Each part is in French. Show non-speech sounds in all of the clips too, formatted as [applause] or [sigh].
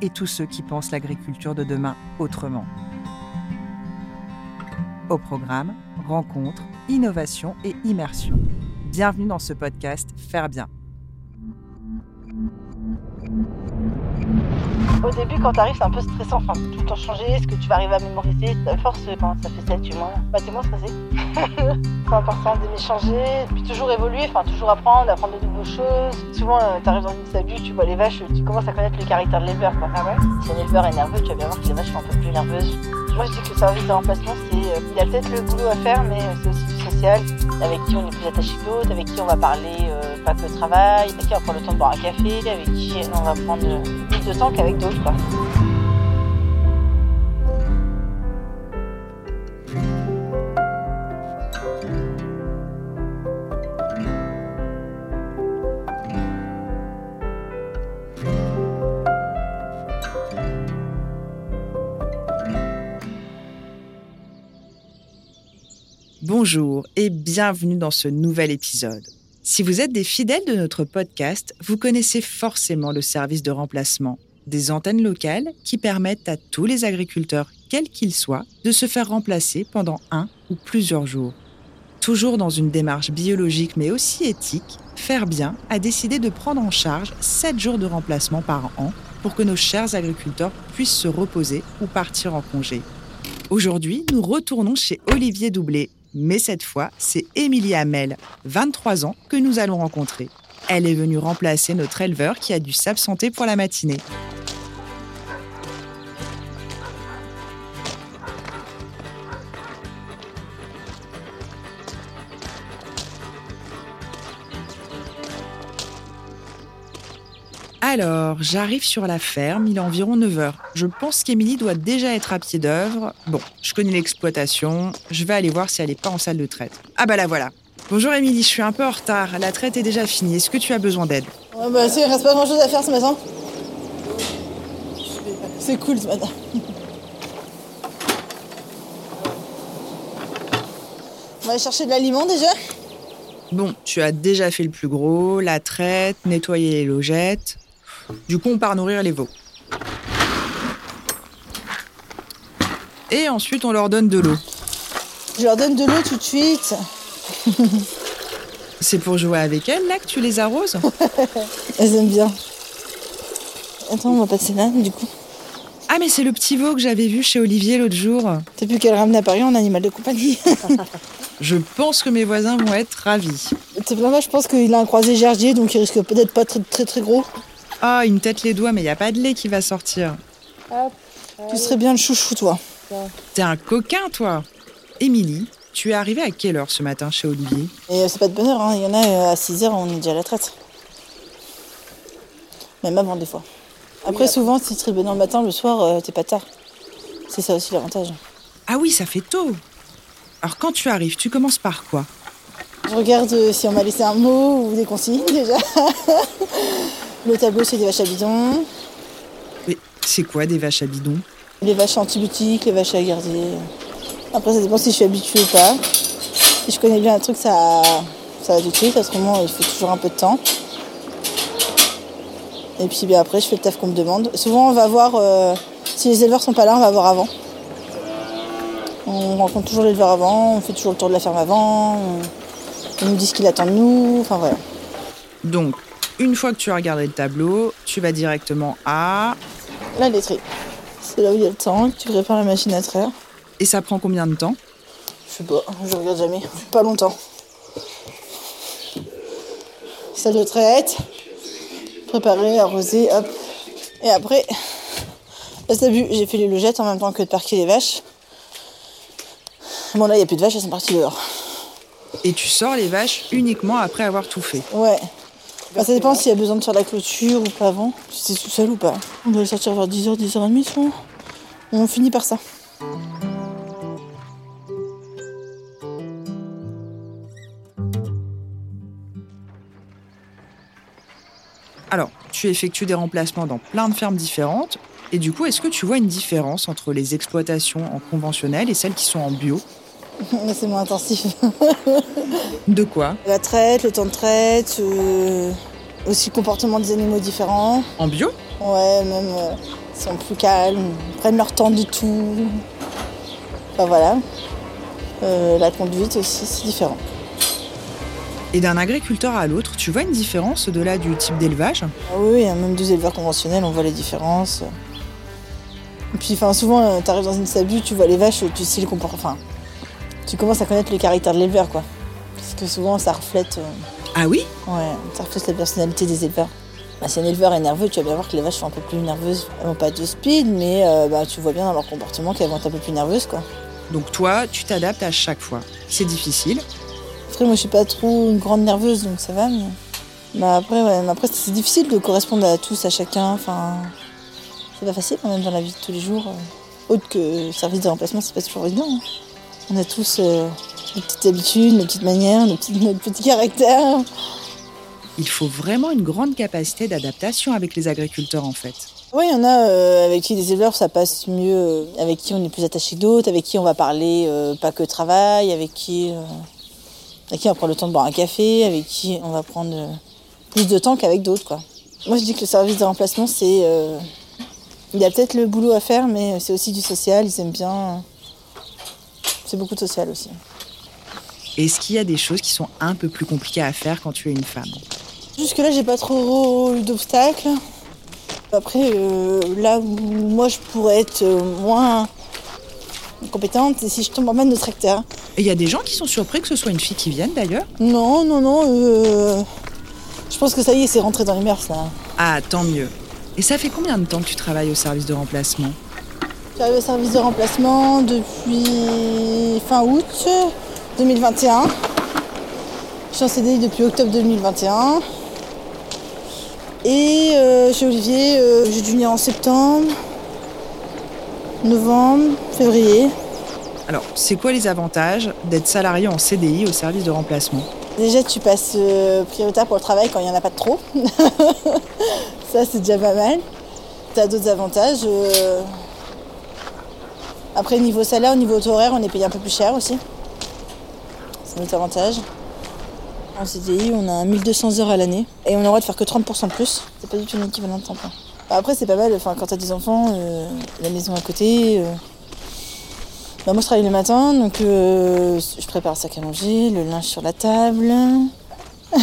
et tous ceux qui pensent l'agriculture de demain autrement. Au programme, rencontres, innovation et immersion. Bienvenue dans ce podcast Faire bien. Au début, quand t'arrives, c'est un peu stressant. Enfin, tout le temps changer. Est-ce que tu vas arriver à mémoriser À force, ça fait 7 mois, bah, t'es moins stressé. [laughs] c'est important d'aimer changer, puis toujours évoluer, enfin, toujours apprendre, apprendre de nouvelles choses. Souvent, euh, t'arrives dans une sabue, tu vois les vaches, tu commences à connaître le caractère de l'éleveur. Ah ouais? Si un éleveur est nerveux, tu vas bien voir que les vaches sont un peu plus nerveuses. Moi, je dis que le service de remplacement, c'est, euh, il y a peut-être le boulot à faire, mais euh, c'est aussi du social, avec qui on est plus attaché que d'autres, avec qui on va parler euh, pas que travail, avec qui on va prendre le temps de boire un café, avec qui on va prendre plus de qu'avec d'autres. Bonjour et bienvenue dans ce nouvel épisode. Si vous êtes des fidèles de notre podcast, vous connaissez forcément le service de remplacement, des antennes locales qui permettent à tous les agriculteurs, quels qu'ils soient, de se faire remplacer pendant un ou plusieurs jours. Toujours dans une démarche biologique mais aussi éthique, Faire Bien a décidé de prendre en charge 7 jours de remplacement par an pour que nos chers agriculteurs puissent se reposer ou partir en congé. Aujourd'hui, nous retournons chez Olivier Doublé, mais cette fois, c'est Émilie Hamel, 23 ans, que nous allons rencontrer. Elle est venue remplacer notre éleveur qui a dû s'absenter pour la matinée. Alors, j'arrive sur la ferme, il est environ 9 heures. Je pense qu'Émilie doit déjà être à pied d'œuvre. Bon, je connais l'exploitation, je vais aller voir si elle n'est pas en salle de traite. Ah bah la voilà. Bonjour Émilie, je suis un peu en retard, la traite est déjà finie. Est-ce que tu as besoin d'aide? Ouais, bah, il reste pas grand chose à faire ce matin. C'est cool ce matin. On va aller chercher de l'aliment déjà? Bon, tu as déjà fait le plus gros, la traite, nettoyer les logettes. Du coup, on part nourrir les veaux. Et ensuite, on leur donne de l'eau. Je leur donne de l'eau tout de suite. [laughs] C'est pour jouer avec elles, là, que tu les arroses? [laughs] Elles aiment bien. Attends, on va passer là, du coup. Ah, mais c'est le petit veau que j'avais vu chez Olivier l'autre jour. T'as pu qu'elle ramène à Paris en animal de compagnie. [laughs] Je pense que mes voisins vont être ravis. C'est pas mal, je pense qu'il a un croisé gerdier, donc il risque peut-être pas très très très gros. Ah, il me tête les doigts, mais il n'y a pas de lait qui va sortir. Tu serais bien le chouchou, toi. T'es un coquin, toi Émilie, tu es arrivée à quelle heure ce matin chez Olivier? Et euh, c'est pas de bonne heure, hein. il y en a euh, à 6h, on est déjà à la traite. Même avant, des fois. Après, souvent, si tu bonne le matin, le soir, euh, t'es pas tard. C'est ça aussi l'avantage. Ah oui, ça fait tôt. Alors quand tu arrives, tu commences par quoi? Je regarde si on m'a laissé un mot ou des consignes déjà. [laughs] le tableau, c'est des vaches à bidon. Mais c'est quoi des vaches à bidon? Les vaches antibiotiques, les vaches à garder. Après, ça dépend si je suis habituée ou pas. Si je connais bien un truc, ça, ça va tout de suite. Autrement, il faut toujours un peu de temps. Et puis bien après, je fais le taf qu'on me demande. Souvent, on va voir, euh, si les éleveurs sont pas là, on va voir avant. On rencontre toujours l'éleveur avant, on fait toujours le tour de la ferme avant. On, on nous dit ce qu'il attend de nous. Enfin voilà. Donc, une fois que tu as regardé le tableau, tu vas directement à... La laiterie. C'est là où il y a le temps, que tu prépares la machine à traire. Et ça prend combien de temps? Je sais pas, je regarde jamais. Pas longtemps. Salle de traite. Préparer, arroser, hop. Et après, là t'as vu, j'ai fait les logettes en même temps que de parquer les vaches. Bon là, il n'y a plus de vaches, elles sont parties dehors. Et tu sors les vaches uniquement après avoir tout fait. Ouais. Ça dépend s'il y a besoin de faire la clôture ou pas avant. Si c'est tout seul ou pas. On doit sortir vers 10h, 10h30 souvent. On finit par ça. Alors, tu effectues des remplacements dans plein de fermes différentes. Et du coup, est-ce que tu vois une différence entre les exploitations en conventionnel et celles qui sont en bio? [laughs] Mais c'est moins intensif. De quoi? La traite, le temps de traite, euh, aussi le comportement des animaux différents. En bio? Ouais, même euh, ils sont plus calmes, ils prennent leur temps du tout. Enfin voilà. Euh, la conduite aussi, c'est différent. Et d'un agriculteur à l'autre, tu vois une différence au-delà du type d'élevage? Ah oui, oui, même deux éleveurs conventionnels, on voit les différences. Et puis enfin, souvent, tu arrives dans une sabue, tu vois les vaches, tu sais le comportement. Enfin, tu commences à connaître le caractère de l'éleveur, quoi. Parce que souvent, ça reflète. euh, Ah oui Ouais, ça reflète la personnalité des éleveurs. Bah, si un éleveur est nerveux, tu vas bien voir que les vaches sont un peu plus nerveuses. Elles n'ont pas de speed, mais euh, bah, tu vois bien dans leur comportement qu'elles vont être un peu plus nerveuses. Quoi. Donc toi, tu t'adaptes à chaque fois. C'est difficile. Après, moi, je suis pas trop une grande nerveuse, donc ça va. Mais, Bah, après, ouais, mais après, c'est difficile de correspondre à tous, à chacun. Enfin, c'est pas facile quand même dans la vie de tous les jours. euh. Autre que service de remplacement, c'est pas toujours évident. hein. On a tous euh, nos petites habitudes, nos petites manières, nos petits, [laughs] notre petit caractère. Il faut vraiment une grande capacité d'adaptation avec les agriculteurs en fait. Oui, il y en a euh, avec qui les éleveurs ça passe mieux, euh, avec qui on est plus attaché que d'autres, avec qui on va parler pas que travail, avec qui, avec qui on va prendre le temps de boire un café, avec qui on va prendre plus de temps qu'avec d'autres. quoi. Moi je dis que le service de remplacement c'est. il y a peut-être le boulot à faire, mais c'est aussi du social, ils aiment bien. C'est beaucoup de social aussi. Est-ce qu'il y a des choses qui sont un peu plus compliquées à faire quand tu es une femme? Jusque-là, j'ai pas trop eu d'obstacles. Après, euh, là où moi je pourrais être euh, moins compétente, c'est si je tombe en panne de tracteur. Et il y a des gens qui sont surpris que ce soit une fille qui vienne d'ailleurs? Non, non, non. euh, je pense que ça y est, c'est rentré dans les mœurs là. Ah, tant mieux. Et ça fait combien de temps que tu travailles au service de remplacement? J'arrive au service de remplacement depuis fin août 2021. Je suis en CDI depuis octobre 2021. Et euh, chez Olivier, euh, j'ai dû venir en septembre, novembre, février. Alors, c'est quoi les avantages d'être salarié en CDI au service de remplacement? Déjà, tu passes euh, prioritaire pour le travail quand il n'y en a pas de trop. [laughs] Ça, c'est déjà pas mal. Tu as d'autres avantages. Après, niveau salaire, niveau horaire, on est payé un peu plus cher aussi. C'est notre avantage. En CDI, on a 1200 heures à l'année et on a le droit de faire que 30% de plus. C'est pas du tout un équivalent de temps plein. Bah, Après, c'est pas mal. Enfin, quand tu as des enfants, euh, la maison à côté. euh. Bah, moi, je travaille le matin, donc euh, je prépare le sac à manger, le linge sur la table. [laughs]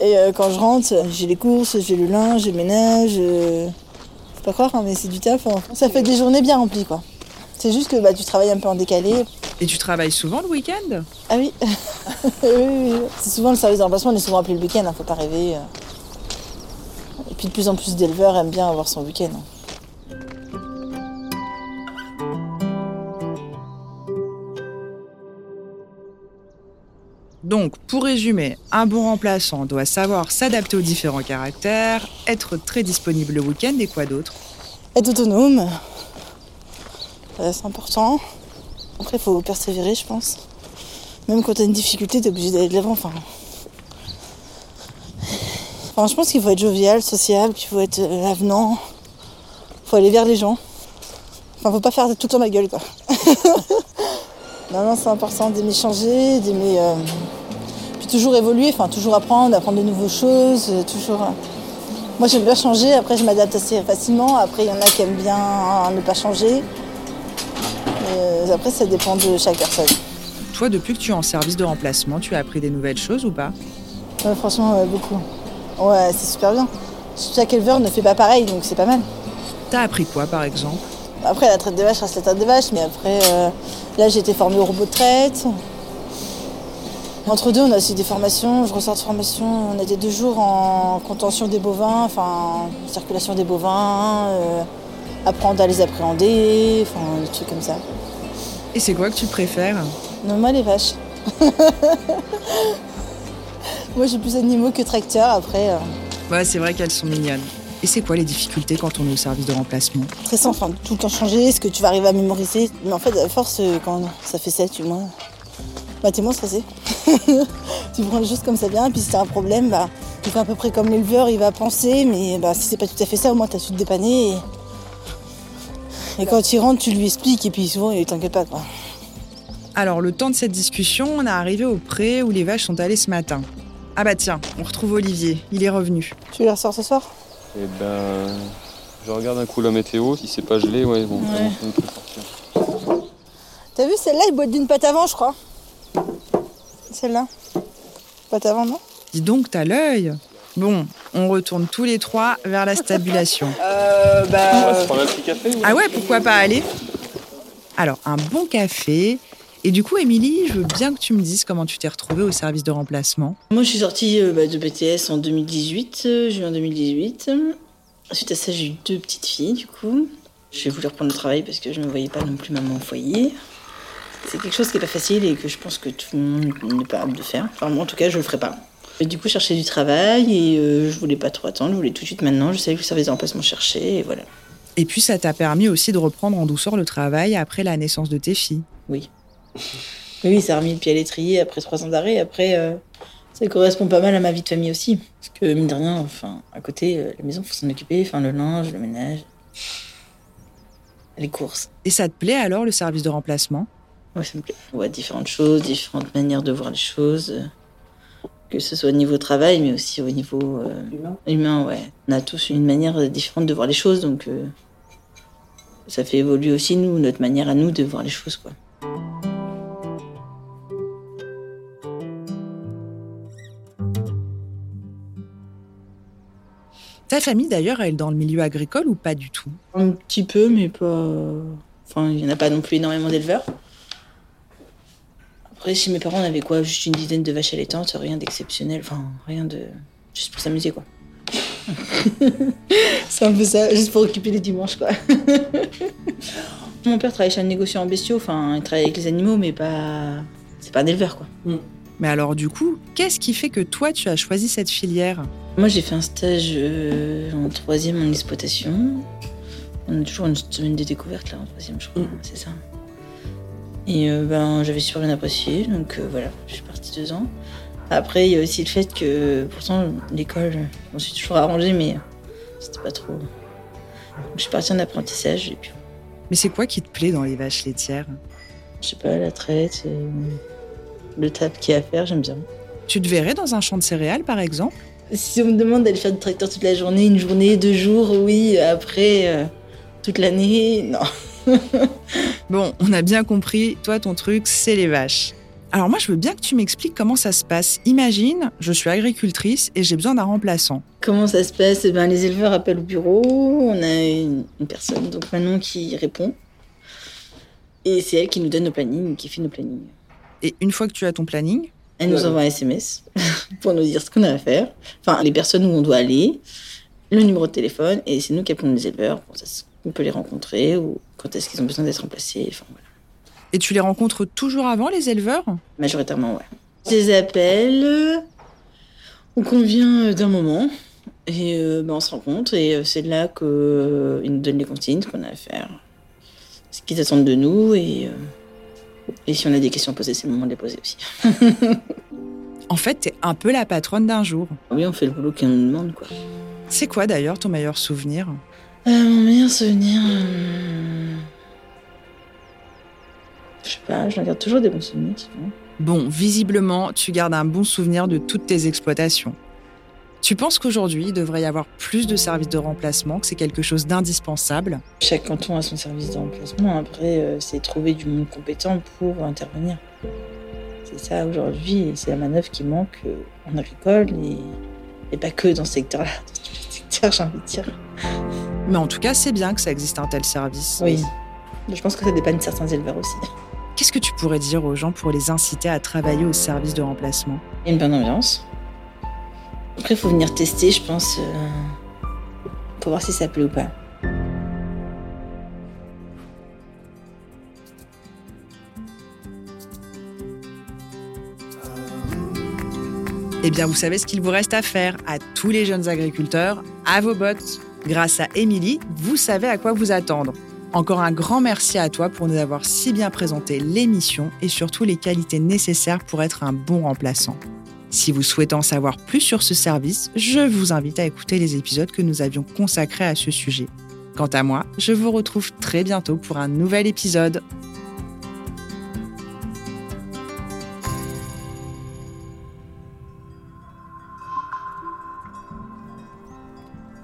Et quand je rentre, j'ai les courses, j'ai le linge, j'ai ménage. Pas croire, hein, mais c'est du taf. hein. Ça fait des journées bien remplies, quoi. C'est juste que bah, tu travailles un peu en décalé. Et tu travailles souvent le week-end? Ah [laughs] oui, oui, oui, oui. C'est souvent le service de remplacement, on est souvent appelé le week-end, hein, faut pas rêver. euh. Et puis de plus en plus d'éleveurs aiment bien avoir son week-end. Donc, pour résumer, un bon remplaçant doit savoir s'adapter aux différents caractères, être très disponible le week-end et quoi d'autre? Être autonome, c'est important. Après, il faut persévérer, je pense. Même quand tu as une difficulté, tu es obligé d'aller de l'avant. Enfin... Je pense qu'il faut être jovial, sociable, qu'il faut être euh, avenant. faut aller vers les gens. Enfin, faut pas faire tout le temps la gueule, quoi. [laughs] non, non, c'est important d'aimer changer, d'aimer. euh, toujours évoluer, enfin, toujours apprendre, apprendre de nouvelles choses, euh, toujours. euh, moi, j'aime bien changer, après, je m'adapte assez facilement. Après, il y en a qui aiment bien hein, ne pas changer. Euh, après, ça dépend de chaque personne. Toi, depuis que tu es en service de remplacement, tu as appris des nouvelles choses ou pas? Ouais, franchement, ouais, beaucoup. Ouais, c'est super bien. Chaque éleveur ne fait pas pareil, donc c'est pas mal. T'as appris quoi par exemple? Après, la traite des vaches reste la traite des vaches, mais après, euh, là, j'ai été formée au robot de traite. Entre deux, on a aussi des formations. Je ressors de formation. On a des deux jours en contention des bovins, enfin, circulation des bovins, euh, apprendre à les appréhender, enfin, des trucs comme ça. Et c'est quoi que tu préfères? Non, moi, les vaches. [laughs] Moi, j'ai plus animaux que tracteurs. Après, euh, Ouais, c'est vrai qu'elles sont mignonnes. Et c'est quoi les difficultés quand on est au service de remplacement? Stressant, enfin, tout le temps changer. Est-ce que tu vas arriver à mémoriser? Mais en fait, à force, euh, quand ça fait 7, 8 mois, bah, t'es moins stressé. [laughs] [laughs] tu prends les choses comme ça vient. Et puis, si t'as un problème, bah, tu fais à peu près comme l'éleveur, il va penser. Mais bah, si c'est pas tout à fait ça, au moins, t'as su te dépanner. Et, et quand il rentre, tu lui expliques. Et puis, souvent, il t'inquiète pas. Quoi. Alors, le temps de cette discussion, on est arrivé au pré où les vaches sont allées ce matin. Ah bah tiens, on retrouve Olivier, il est revenu. Tu les ressors ce soir? Et ben, je regarde un coup la météo. Si c'est pas gelé, ouais, bon, Ouais. on peut sortir. T'as vu celle-là, il boite d'une patte avant, je crois. Celle-là. Patte avant, non Dis donc, t'as l'œil Bon, on retourne tous les trois vers la stabulation. [laughs] Euh, On bah. va se prendre un petit café ou Ah ouais, pourquoi pas aller Alors, un bon café. Et du coup, Émilie, je veux bien que tu me dises comment tu t'es retrouvée au service de remplacement. Moi, je suis sortie euh, bah, de BTS en 2018, euh, juin 2018. Suite à ça, j'ai eu deux petites filles, du coup. J'ai voulu reprendre le travail parce que je ne me voyais pas non plus maman au foyer. C'est quelque chose qui n'est pas facile et que je pense que tout le monde n'est pas apte de faire. Enfin, moi, en tout cas, je ne le ferai pas. Et du coup, je cherchais du travail et euh, je voulais pas trop attendre, je voulais tout de suite maintenant. Je savais que le service de remplacement cherchait et voilà. Et puis, ça t'a permis aussi de reprendre en douceur le travail après la naissance de tes filles. [laughs] Oui. Oui, ça a remis le pied à l'étrier après trois ans d'arrêt. Après, euh, ça correspond pas mal à ma vie de famille aussi. Parce que, mine de rien, enfin, à côté, euh, la maison, faut s'en occuper. Enfin, le linge, le ménage, les courses. Et ça te plaît alors, le service de remplacement? Ouais, ça me plaît. On voit différentes choses, différentes manières de voir les choses. euh, Que ce soit au niveau travail, mais aussi au niveau euh, humain. ouais. On a tous une manière euh, différente de voir les choses, donc euh, ça fait évoluer aussi, nous, notre manière à nous de voir les choses, quoi. Ta famille, d'ailleurs, elle est dans le milieu agricole ou pas du tout? Un petit peu, mais pas. Enfin, il n'y en a pas non plus énormément d'éleveurs. Après, chez mes parents, on avait quoi Juste une dizaine de vaches allaitantes, rien d'exceptionnel. Enfin, rien de. Juste pour s'amuser, quoi. [laughs] C'est un peu ça, juste pour occuper les dimanches, quoi. [laughs] Mon père travaille chez un négociant en bestiaux, enfin, il travaille avec les animaux, mais pas. C'est pas un éleveur, quoi. Mais alors, du coup, qu'est-ce qui fait que toi, tu as choisi cette filière? Moi, j'ai fait un stage euh, en troisième en exploitation. On a toujours une semaine de découverte, là, en troisième, je crois. C'est ça. Et euh, ben, j'avais super bien apprécié, donc euh, voilà, je suis partie deux ans. Après, il y a aussi le fait que, pourtant, l'école, je m'en suis toujours arrangée, mais c'était pas trop. Donc, je suis partie en apprentissage, et puis, Mais c'est quoi qui te plaît dans les vaches laitières? Je sais pas, la traite, euh, le tap qu'il y a à faire, j'aime bien. Tu te verrais dans un champ de céréales, par exemple? Si on me demande d'aller faire du tracteur toute la journée, une journée, deux jours, oui. Après, euh, toute l'année, non. [laughs] Bon, on a bien compris, toi, ton truc, c'est les vaches. Alors moi, je veux bien que tu m'expliques comment ça se passe. Imagine, je suis agricultrice et j'ai besoin d'un remplaçant. Comment ça se passe? Eh ben, Les éleveurs appellent au bureau, on a une, une personne, donc Manon, qui répond. Et c'est elle qui nous donne nos plannings, qui fait nos plannings. Et une fois que tu as ton planning, Elle nous envoie un SMS [laughs] pour nous dire ce qu'on a à faire, enfin les personnes où on doit aller, le numéro de téléphone, et c'est nous qui appelons les éleveurs, pour ça, on peut les rencontrer, ou quand est-ce qu'ils ont besoin d'être remplacés, enfin voilà. et tu les rencontres toujours avant, les éleveurs? Majoritairement, ouais. Je les appelle, on convient d'un moment, et euh, ben, on se rencontre, et euh, c'est là qu'ils nous donnent les consignes, ce qu'on a à faire, ce qu'ils attendent de nous, et, euh, et si on a des questions à poser, c'est le moment de les poser aussi. [laughs] En fait, t'es un peu la patronne d'un jour. Oui, on fait le boulot qu'on nous demande, quoi. C'est quoi d'ailleurs ton meilleur souvenir? Euh, mon meilleur souvenir. euh, Je sais pas, je regarde toujours des bons souvenirs. Bon, visiblement, tu gardes un bon souvenir de toutes tes exploitations. Tu penses qu'aujourd'hui, il devrait y avoir plus de services de remplacement, que c'est quelque chose d'indispensable? Chaque canton a son service de remplacement. Après, euh, c'est trouver du monde compétent pour intervenir. C'est ça aujourd'hui, c'est la manœuvre qui manque euh, en agricole et, et pas que dans ce secteur-là, [laughs] dans tous les secteurs, j'ai envie de dire. Mais en tout cas, c'est bien que ça existe un tel service. Oui. Je pense que ça dépanne certains éleveurs aussi. Qu'est-ce que tu pourrais dire aux gens pour les inciter à travailler au service de remplacement? Il y a une bonne ambiance. Après, il faut venir tester, je pense, euh, pour voir si ça plaît ou pas. Eh bien, vous savez ce qu'il vous reste à faire à tous les jeunes agriculteurs, à vos bottes. Grâce à Émilie, vous savez à quoi vous attendre. Encore un grand merci à toi pour nous avoir si bien présenté l'émission et surtout les qualités nécessaires pour être un bon remplaçant. Si vous souhaitez en savoir plus sur ce service, je vous invite à écouter les épisodes que nous avions consacrés à ce sujet. Quant à moi, je vous retrouve très bientôt pour un nouvel épisode.